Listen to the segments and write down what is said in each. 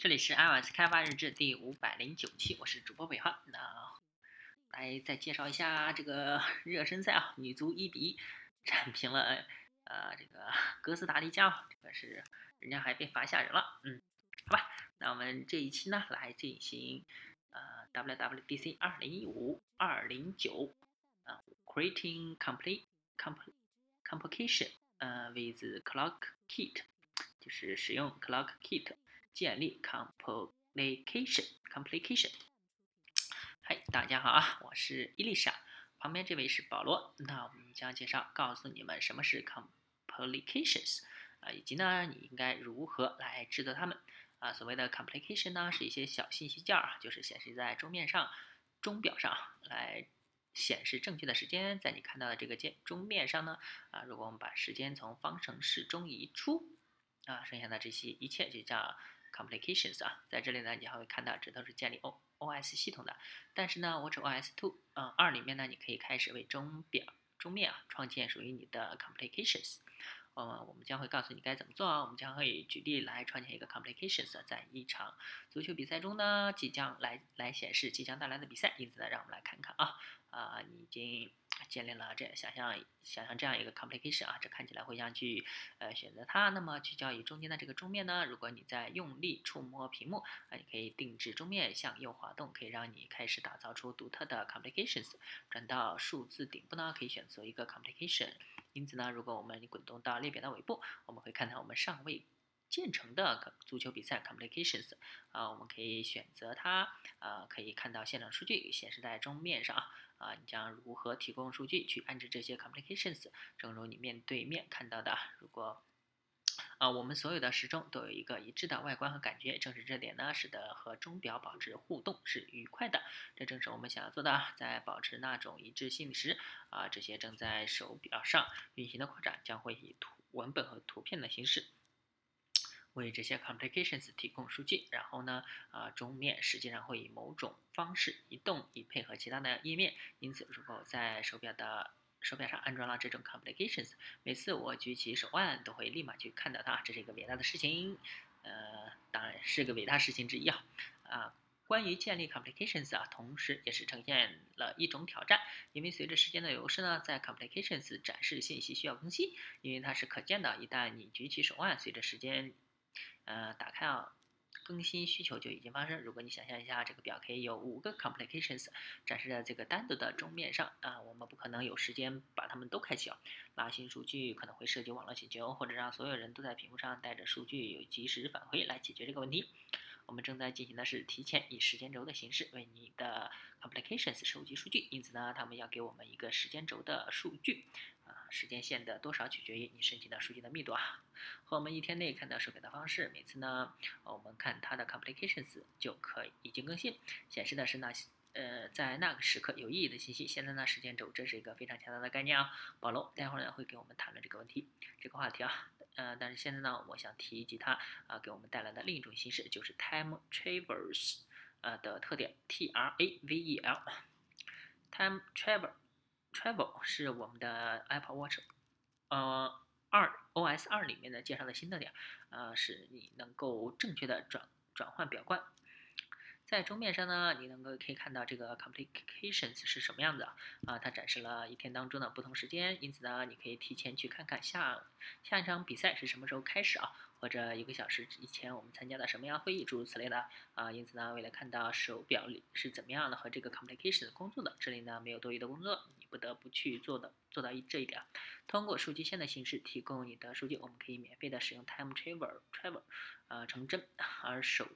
这里是 iOS 开发日志第五百零九期，我是主播北浩。那来再介绍一下这个 热身赛啊，女足一比一战平了呃这个哥斯达黎加，这个是人家还被罚下人了，嗯，好吧。那我们这一期呢来进行呃 WWDC 二零一五二零九啊，creating complete complete complication 呃 with clock kit，就是使用 clock kit。建立 complication complication。嗨，大家好啊，我是伊丽莎，旁边这位是保罗。那我们将介绍告诉你们什么是 complications 啊，以及呢你应该如何来制作它们啊。所谓的 complication 呢，是一些小信息件儿，就是显示在钟面上、钟表上来显示正确的时间。在你看到的这个键钟面上呢啊，如果我们把时间从方程式中移出啊，剩下的这些一切就叫。Complications 啊，在这里呢，你还会看到这都是建立 O O S 系统的。但是呢，Watch OS two 嗯二里面呢，你可以开始为钟表钟面啊创建属于你的 complications。呃，我们将会告诉你该怎么做啊。我们将会举例来创建一个 complications，在一场足球比赛中呢，即将来来显示即将带来的比赛。因此呢，让我们来看看啊啊，你已经。建立了这想象想象这样一个 complication 啊，这看起来会像去呃选择它。那么聚焦于中间的这个钟面呢，如果你在用力触摸屏幕啊，你可以定制钟面向右滑动，可以让你开始打造出独特的 complications。转到数字顶部呢，可以选择一个 complication。因此呢，如果我们滚动到列表的尾部，我们会看到我们尚未建成的足球比赛 complications 啊，我们可以选择它啊，可以看到现场数据显示在钟面上啊。啊，你将如何提供数据去安置这些 complications？正如你面对面看到的，如果啊，我们所有的时钟都有一个一致的外观和感觉，正是这点呢，使得和钟表保持互动是愉快的。这正是我们想要做的，在保持那种一致性时，啊，这些正在手表上运行的扩展将会以图文本和图片的形式。为这些 complications 提供数据，然后呢，啊，钟面实际上会以某种方式移动，以配合其他的页面。因此，如果在手表的手表上安装了这种 complications，每次我举起手腕都会立马去看到它，这是一个伟大的事情。呃，当然是个伟大事情之一啊。啊，关于建立 complications 啊，同时也是呈现了一种挑战，因为随着时间的流逝呢，在 complications 展示信息需要更新，因为它是可见的。一旦你举起手腕，随着时间呃，打开啊，更新需求就已经发生。如果你想象一下，这个表可以有五个 complications 展示在这个单独的钟面上啊，我们不可能有时间把它们都开启啊。拉新数据可能会涉及网络请求，或者让所有人都在屏幕上带着数据有及时返回来解决这个问题。我们正在进行的是提前以时间轴的形式为你的 complications 收集数据，因此呢，他们要给我们一个时间轴的数据。时间线的多少取决于你申请的数据的密度啊，和我们一天内看到手表的方式。每次呢，我们看它的 complications 就可以已经更新，显示的是那些呃在那个时刻有意义的信息。现在呢，时间轴这是一个非常强大的概念啊。保罗待会儿呢会给我们谈论这个问题，这个话题啊。呃，但是现在呢，我想提及它啊给我们带来的另一种形式，就是 time travel 呃的特点，T R A V E L，time travel。Travel 是我们的 Apple Watch，呃，二 OS 二里面的介绍的新特点，呃，是你能够正确的转转换表冠。在钟面上呢，你能够可以看到这个 complications 是什么样子啊？啊，它展示了一天当中的不同时间，因此呢，你可以提前去看看下下一场比赛是什么时候开始啊，或者一个小时以前我们参加的什么样会议，诸如此类的啊。因此呢，为了看到手表里是怎么样的和这个 complications 工作的，这里呢没有多余的工作，不得不去做的做到一这一点。通过数据线的形式提供你的数据，我们可以免费的使用 time travel travel，呃，成真而手。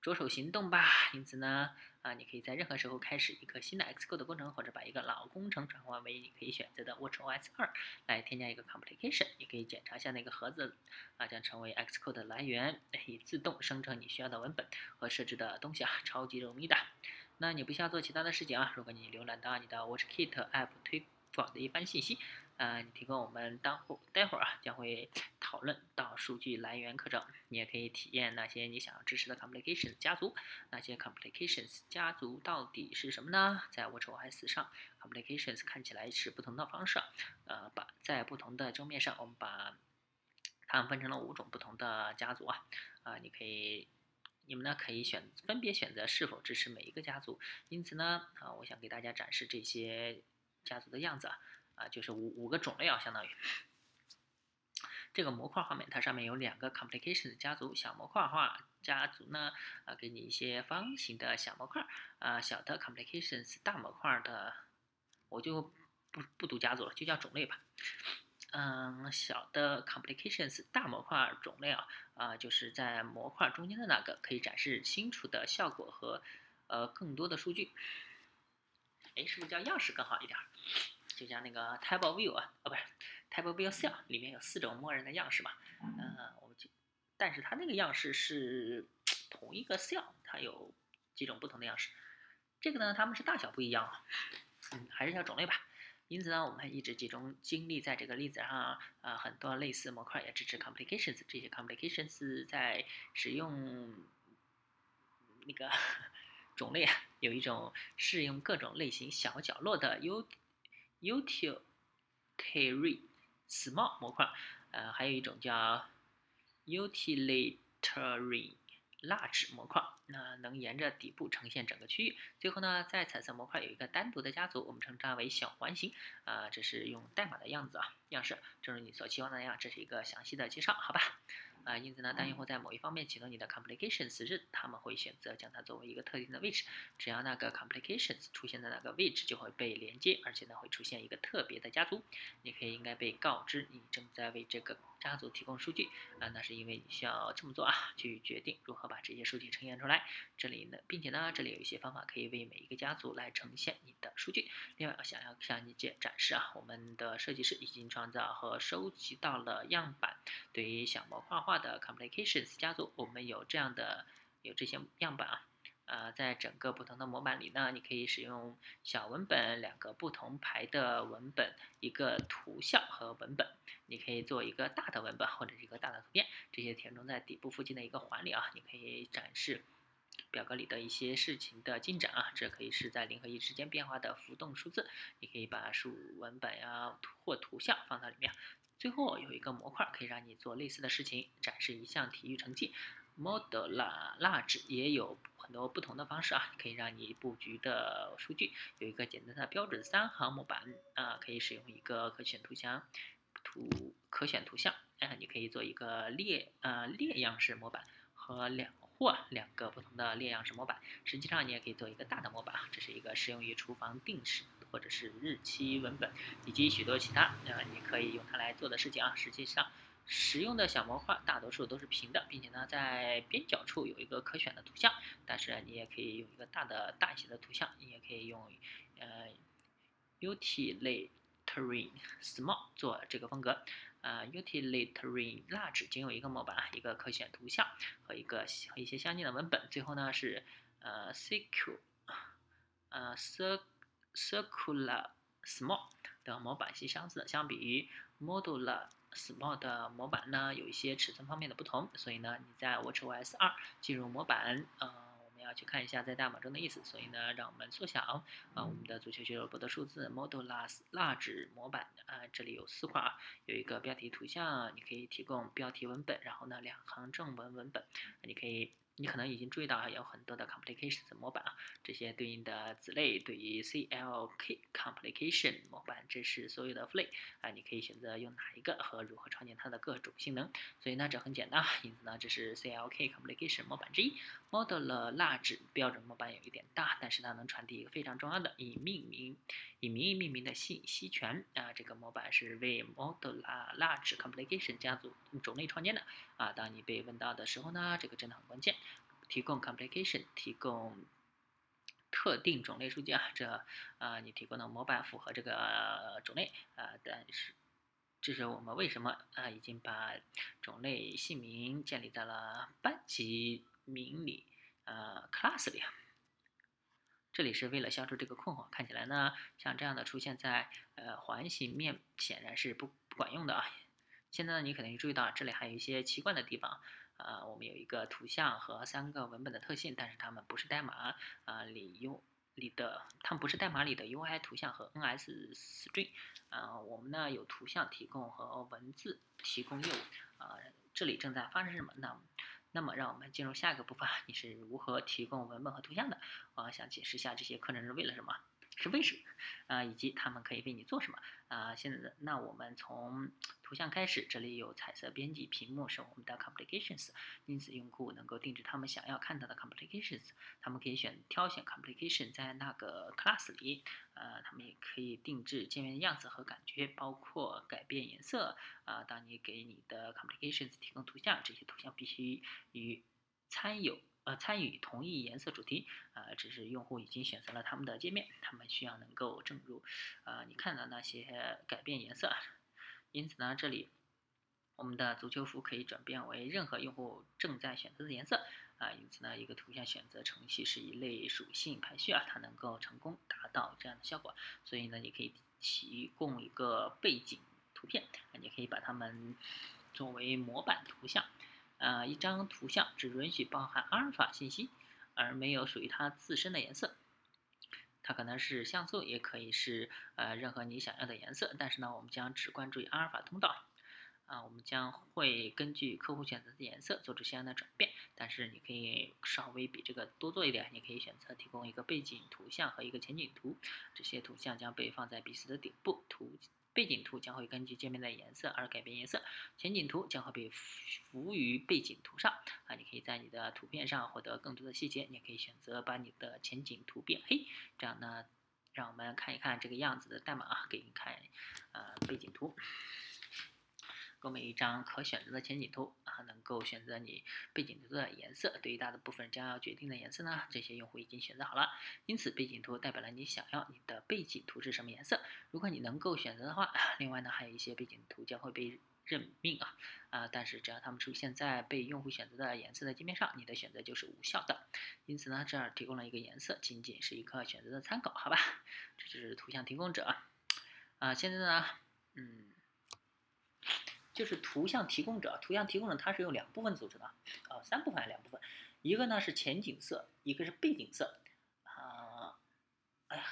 着手行动吧。因此呢，啊，你可以在任何时候开始一个新的 Xcode 工程，或者把一个老工程转换为你可以选择的 WatchOS 二来添加一个 complication。你可以检查一下那个盒子，啊，将成为 Xcode 的来源，以自动生成你需要的文本和设置的东西啊，超级容易的。那你不需要做其他的事情啊。如果你浏览到你的 WatchKit App 推广的一般信息。啊，你提供我们当会待会儿啊将会讨论到数据来源课程，你也可以体验那些你想要支持的 complications 家族。那些 complications 家族到底是什么呢？在 WatchOS 上，complications 看起来是不同的方式。呃，把在不同的桌面上，我们把它们分成了五种不同的家族啊。啊，你可以你们呢可以选分别选择是否支持每一个家族。因此呢，啊，我想给大家展示这些家族的样子啊，啊，就是五五个种类啊，相当于这个模块画面，它上面有两个 complications 家族，小模块化家族呢，啊，给你一些方形的小模块，啊，小的 complications 大模块的，我就不不读家族了，就叫种类吧。嗯，小的 complications 大模块种类啊，啊，就是在模块中间的那个，可以展示清楚的效果和呃更多的数据。哎，是不是叫样式更好一点？就像那个 table view 啊，哦不是 table view cell 里面有四种默认的样式嘛？嗯，我就，但是它那个样式是同一个 cell，它有几种不同的样式。这个呢，它们是大小不一样啊。嗯，还是叫种类吧。因此呢，我们一直集中精力在这个例子上啊，很多类似模块也支持 complications，这些 complications 在使用那个 种类啊，有一种适用各种类型小角落的 ut utilitarian small 模块，呃，还有一种叫 utilitarian。蜡纸模块，那能沿着底部呈现整个区域。最后呢，在彩色模块有一个单独的家族，我们称它为小环形。啊，这是用代码的样子啊，样式，正如你所期望的那样，这是一个详细的介绍，好吧？啊，因此呢，当用户在某一方面启动你的 complications 时，他们会选择将它作为一个特定的位置。只要那个 complications 出现在那个位置，就会被连接，而且呢，会出现一个特别的家族。你可以应该被告知你正在为这个家族提供数据啊，那是因为你需要这么做啊，去决定如何把这些数据呈现出来。这里呢，并且呢，这里有一些方法可以为每一个家族来呈现你的数据。另外，我想要向你介展示啊，我们的设计师已经创造和收集到了样板，对于小模块化。的 complications 家族，我们有这样的有这些样板啊，呃，在整个不同的模板里呢，你可以使用小文本两个不同排的文本，一个图像和文本，你可以做一个大的文本或者一个大的图片，这些填充在底部附近的一个环里啊，你可以展示表格里的一些事情的进展啊，这可以是在零和一之间变化的浮动数字，你可以把数文本呀或图像放到里面。最后有一个模块可以让你做类似的事情，展示一项体育成绩。Model Large 也有很多不同的方式啊，可以让你布局的数据有一个简单的标准三行模板啊，可以使用一个可选图像图可选图像，啊，你可以做一个列呃列样式模板和两或两个不同的列样式模板。实际上你也可以做一个大的模板，这是一个适用于厨房定时。或者是日期文本，以及许多其他啊，你可以用它来做的事情啊。实际上，使用的小模块大多数都是平的，并且呢，在边角处有一个可选的图像。但是你也可以用一个大的大一些的图像，你也可以用呃 utilitarian small 做这个风格。呃，utilitarian large 仅有一个模板，一个可选图像和一个和一些相近的文本。最后呢是呃 secure 呃 cir Circular Small 的模板是相似的，相比于 Modular Small 的模板呢，有一些尺寸方面的不同。所以呢，你在 WatchOS 二进入模板，呃，我们要去看一下在代码中的意思。所以呢，让我们缩小啊，我们的足球俱乐部的数字 Modular Large 模板啊，这里有四块啊，有一个标题图像，你可以提供标题文本，然后呢，两行正文文本，你可以。你可能已经注意到啊有很多的 complications 模板啊，这些对应的子类对于 CLK complication 模板，这是所有的父类啊，你可以选择用哪一个和如何创建它的各种性能。所以呢，这很简单，因此呢，这是 CLK complication 模板之一。Model Large 标准模板有一点大，但是它能传递一个非常重要的以命名以名义命名的信息权啊，这个模板是为 Model Large complication 家族种类创建的啊。当你被问到的时候呢，这个真的很关键。提供 complication，提供特定种类数据啊，这啊你提供的模板符合这个种类啊，但是这是我们为什么啊已经把种类姓名建立在了班级名里啊 class 里啊，这里是为了消除这个困惑。看起来呢，像这样的出现在呃环形面显然是不不管用的啊。现在呢，你可能注意到这里还有一些奇怪的地方。啊，我们有一个图像和三个文本的特性，但是它们不是代码啊里 U 里的，它们不是代码里的 UI 图像和 NS string。啊，我们呢有图像提供和文字提供业务。啊，这里正在发生什么呢？那么让我们进入下一个部分，你是如何提供文本和图像的？我想解释一下这些课程是为了什么。是为什么啊？以及他们可以为你做什么啊？现在那我们从图像开始，这里有彩色编辑屏幕是我们的 complications，因此用户能够定制他们想要看到的 complications，他们可以选挑选 complication 在那个 class 里，呃，他们也可以定制界面的样子和感觉，包括改变颜色啊。当你给你的 complications 提供图像，这些图像必须与参有。呃，参与同一颜色主题，呃，只是用户已经选择了他们的界面，他们需要能够正入，呃，你看到那些改变颜色，因此呢，这里我们的足球服可以转变为任何用户正在选择的颜色，啊，因此呢，一个图像选择程序是一类属性排序啊，它能够成功达到这样的效果，所以呢，你可以提供一个背景图片，你可以把它们作为模板图像。呃，一张图像只允许包含阿尔法信息，而没有属于它自身的颜色。它可能是像素，也可以是呃任何你想要的颜色。但是呢，我们将只关注于阿尔法通道。啊，我们将会根据客户选择的颜色做出相应的转变。但是你可以稍微比这个多做一点，你可以选择提供一个背景图像和一个前景图。这些图像将被放在彼此的顶部。图。背景图将会根据界面的颜色而改变颜色，前景图将会被浮于背景图上啊。你可以在你的图片上获得更多的细节，你也可以选择把你的前景图变黑，这样呢，让我们看一看这个样子的代码啊，给你看呃背景图。购买一张可选择的前景图啊，能够选择你背景图的颜色。对于大的部分将要决定的颜色呢，这些用户已经选择好了。因此，背景图代表了你想要你的背景图是什么颜色。如果你能够选择的话，另外呢，还有一些背景图将会被任命啊啊，但是只要它们出现在被用户选择的颜色的界面上，你的选择就是无效的。因此呢，这儿提供了一个颜色，仅仅是一个选择的参考，好吧？这就是图像提供者啊。现在呢，嗯。就是图像提供者，图像提供者它是由两部分组成的，呃，三部分还是两部分？一个呢是前景色，一个是背景色，啊，哎呀，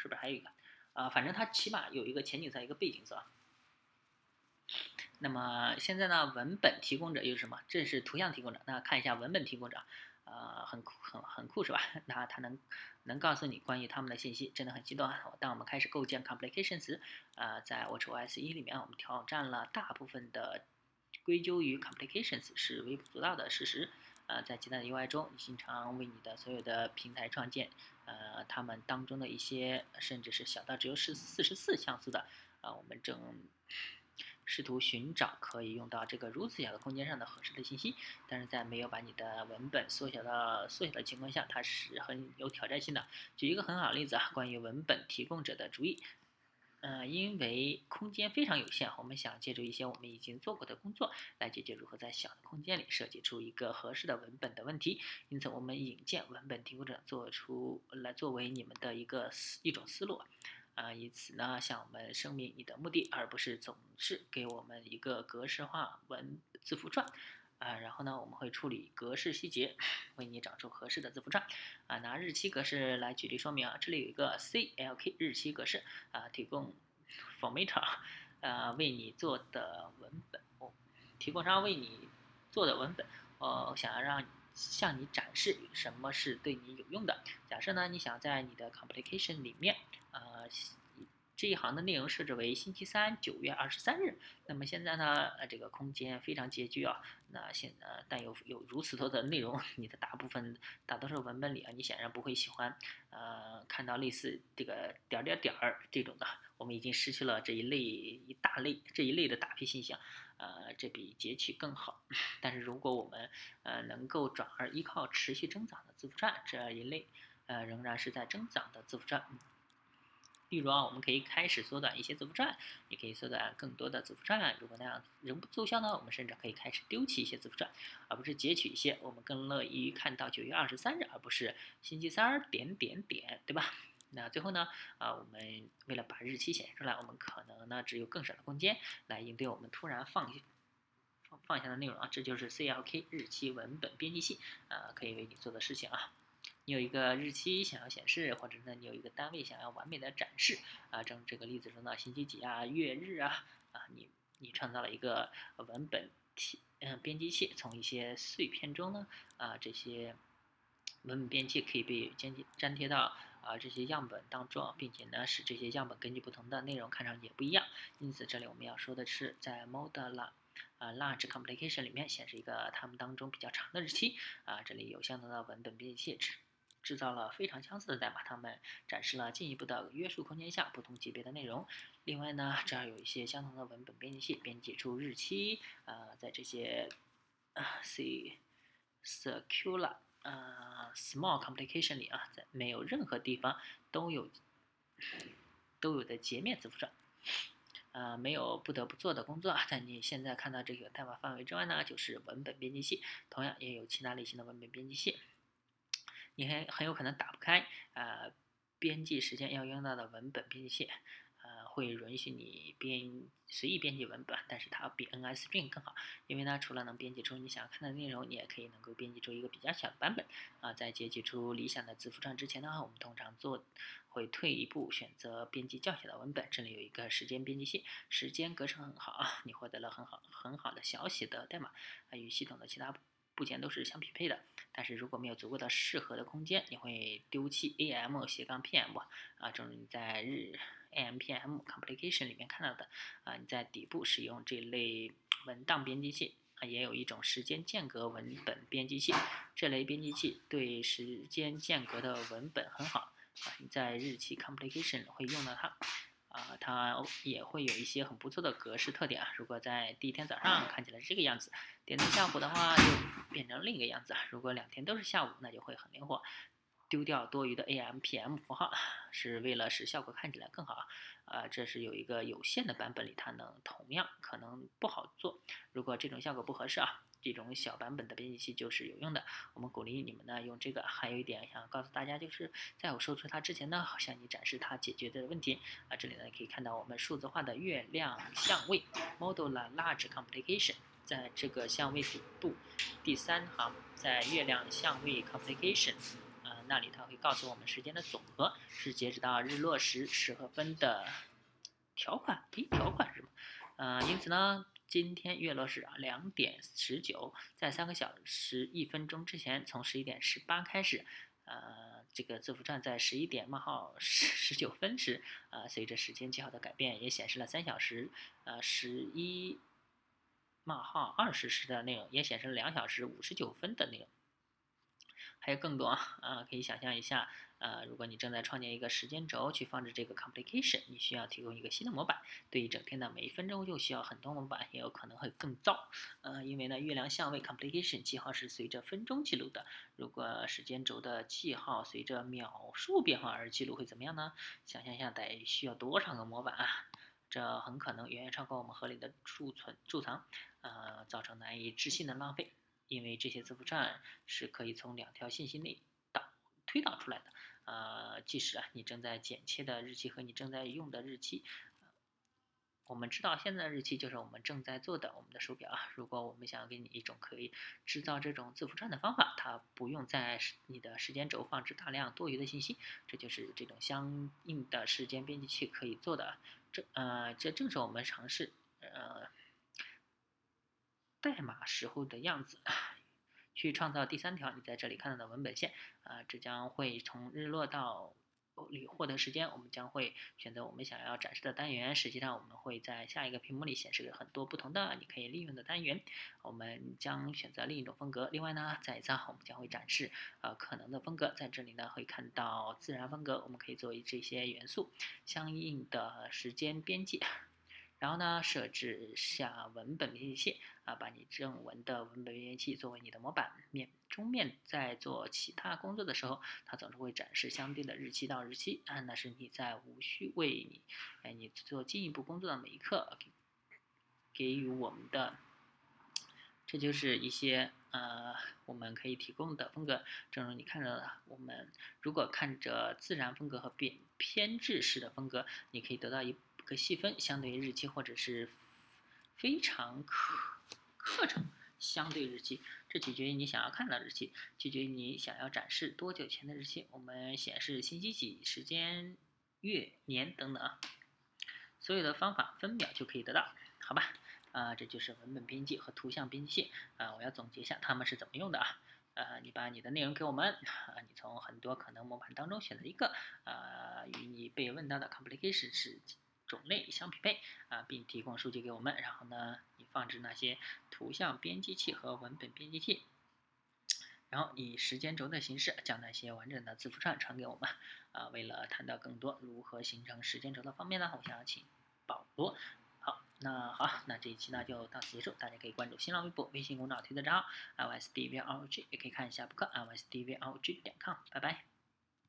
是不是还有一个？啊，反正它起码有一个前景色，一个背景色。那么现在呢，文本提供者又是什么？这是图像提供者。那看一下文本提供者。呃，很酷，很很酷是吧？那它能能告诉你关于他们的信息，真的很激动啊！当我们开始构建 complications，呃，在 WatchOS 一里面，我们挑战了大部分的归咎于 complications 是微不足道的事实。呃，在其他的 UI 中，你经常为你的所有的平台创建，呃，他们当中的一些甚至是小到只有是四十四像素的，啊，我们正。试图寻找可以用到这个如此小的空间上的合适的信息，但是在没有把你的文本缩小到缩小的情况下，它是很有挑战性的。举一个很好的例子啊，关于文本提供者的主意。嗯，因为空间非常有限，我们想借助一些我们已经做过的工作来解决如何在小的空间里设计出一个合适的文本的问题。因此，我们引荐文本提供者做出来作为你们的一个思一种思路。啊，以此呢向我们声明你的目的，而不是总是给我们一个格式化文字符串。啊，然后呢，我们会处理格式细节，为你找出合适的字符串。啊，拿日期格式来举例说明啊，这里有一个 CLK 日期格式啊，提供 formatter，呃，为你做的文本，哦，提供商为你做的文本，哦，想要让向你展示什么是对你有用的。假设呢，你想在你的 complication 里面。呃，这一行的内容设置为星期三九月二十三日。那么现在呢，呃，这个空间非常拮据啊。那现呃，但有有如此多的内容，你的大部分大多数文本里啊，你显然不会喜欢呃看到类似这个点点点儿这种的。我们已经失去了这一类一大类这一类的大批信象，呃，这比截取更好。但是如果我们呃能够转而依靠持续增长的字符串这一类，呃，仍然是在增长的字符串。例如啊，我们可以开始缩短一些字符串，也可以缩短更多的字符串。如果那样仍不奏效呢，我们甚至可以开始丢弃一些字符串，而不是截取一些。我们更乐于看到九月二十三日，而不是星期三点点点，对吧？那最后呢，啊，我们为了把日期显示出来，我们可能呢只有更少的空间来应对我们突然放放放下的内容啊。这就是 CLK 日期文本编辑器啊，可以为你做的事情啊。你有一个日期想要显示，或者呢，你有一个单位想要完美的展示啊，正这个例子中的星期几啊、月日啊啊，你你创造了一个文本提嗯编辑器，从一些碎片中呢，啊这些文本编辑器可以被粘贴粘贴到啊这些样本当中，并且呢使这些样本根据不同的内容看上去也不一样。因此这里我们要说的是，在 Model 啊 Large Complication 里面显示一个它们当中比较长的日期啊，这里有相同的文本编辑器。制造了非常相似的代码，它们展示了进一步的约束空间下不同级别的内容。另外呢，这儿有一些相同的文本编辑器，编辑出日期。呃，在这些 啊 C Circular 呃 Small Complication 里啊，在没有任何地方都有都有的截面字符串。呃，没有不得不做的工作啊。在你现在看到这个代码范围之外呢，就是文本编辑器，同样也有其他类型的文本编辑器。你还很有可能打不开，呃，编辑时间要用到的文本编辑器，会允许你编随意编辑文本，但是它比 NSString 更好，因为呢，除了能编辑出你想要看的内容，你也可以能够编辑出一个比较小的版本。啊，在截取出理想的字符串之前呢，我们通常做会退一步，选择编辑较小的文本。这里有一个时间编辑器，时间格式很好，你获得了很好很好的小写的代码，啊，与系统的其他。部件都是相匹配的，但是如果没有足够的适合的空间，你会丢弃 am 斜杠 pm 啊，正如你在日 am pm complication 里面看到的啊，你在底部使用这类文档编辑器啊，也有一种时间间隔文本编辑器，这类编辑器对时间间隔的文本很好啊，你在日期 complication 会用到它。啊，它也会有一些很不错的格式特点啊。如果在第一天早上看起来是这个样子，点到下午的话就变成另一个样子啊。如果两天都是下午，那就会很灵活。丢掉多余的 AM、PM 符号，是为了使效果看起来更好。啊，这是有一个有限的版本里，它能同样可能不好做。如果这种效果不合适啊。这种小版本的编辑器就是有用的，我们鼓励你们呢用这个。还有一点想告诉大家，就是在我说出它之前呢，向你展示它解决的问题。啊，这里呢可以看到我们数字化的月亮相位，model a Large Complication，在这个相位底部第三行，在月亮相位 Complication，那里它会告诉我们时间的总和是截止到日落时十和分的条款，诶，条款是吗？呃，因此呢。今天月落是两点十九，在三个小时一分钟之前，从十一点十八开始，呃，这个字符串在十一点冒号十十九分时，呃，随着时间记号的改变，也显示了三小时，呃，十一冒号二十时的内容，也显示了两小时五十九分的内容。还有更多啊，可以想象一下，呃，如果你正在创建一个时间轴去放置这个 complication，你需要提供一个新的模板。对于整天的每一分钟，又需要很多模板，也有可能会更糟。呃，因为呢，月亮相位 complication 记号是随着分钟记录的。如果时间轴的记号随着秒数变化而记录，会怎么样呢？想象一下，得需要多少个模板啊？这很可能远远超过我们合理的贮存贮藏，呃，造成难以置信的浪费。因为这些字符串是可以从两条信息内导推导出来的，呃，即使啊你正在剪切的日期和你正在用的日期，我们知道现在的日期就是我们正在做的我们的手表啊。如果我们想要给你一种可以制造这种字符串的方法，它不用在你的时间轴放置大量多余的信息，这就是这种相应的时间编辑器可以做的。这呃，这正是我们尝试呃。代码时候的样子，去创造第三条你在这里看到的文本线啊，这将会从日落到里获得时间。我们将会选择我们想要展示的单元。实际上，我们会在下一个屏幕里显示很多不同的你可以利用的单元。我们将选择另一种风格。另外呢，在一次我们将会展示呃可能的风格。在这里呢，会看到自然风格，我们可以作为这些元素相应的时间编辑。然后呢，设置下文本编辑器啊，把你正文的文本编辑器作为你的模板面中面，在做其他工作的时候，它总是会展示相对的日期到日期啊，那是你在无需为你哎你做进一步工作的每一刻给予我们的，这就是一些呃我们可以提供的风格。正如你看到的，我们如果看着自然风格和编编制式的风格，你可以得到一。可细分相对日期，或者是非常课课程相对日期，这取决于你想要看到日期，取决于你想要展示多久前的日期。我们显示星期几、时间、月、年等等啊，所有的方法分秒就可以得到，好吧？啊，这就是文本编辑和图像编辑器啊。我要总结一下它们是怎么用的啊。呃，你把你的内容给我们啊，你从很多可能模板当中选择一个啊，与你被问到的 complication 是种类相匹配啊，并提供数据给我们。然后呢，你放置那些图像编辑器和文本编辑器。然后以时间轴的形式将那些完整的字符串传给我们，啊，为了谈到更多如何形成时间轴的方面呢，我想请保罗。好，那好，那这一期呢就到此结束，大家可以关注新浪微博、微信公众号推特账号 lsdvrog，也可以看一下博客 lsdvrog 点 com，拜拜。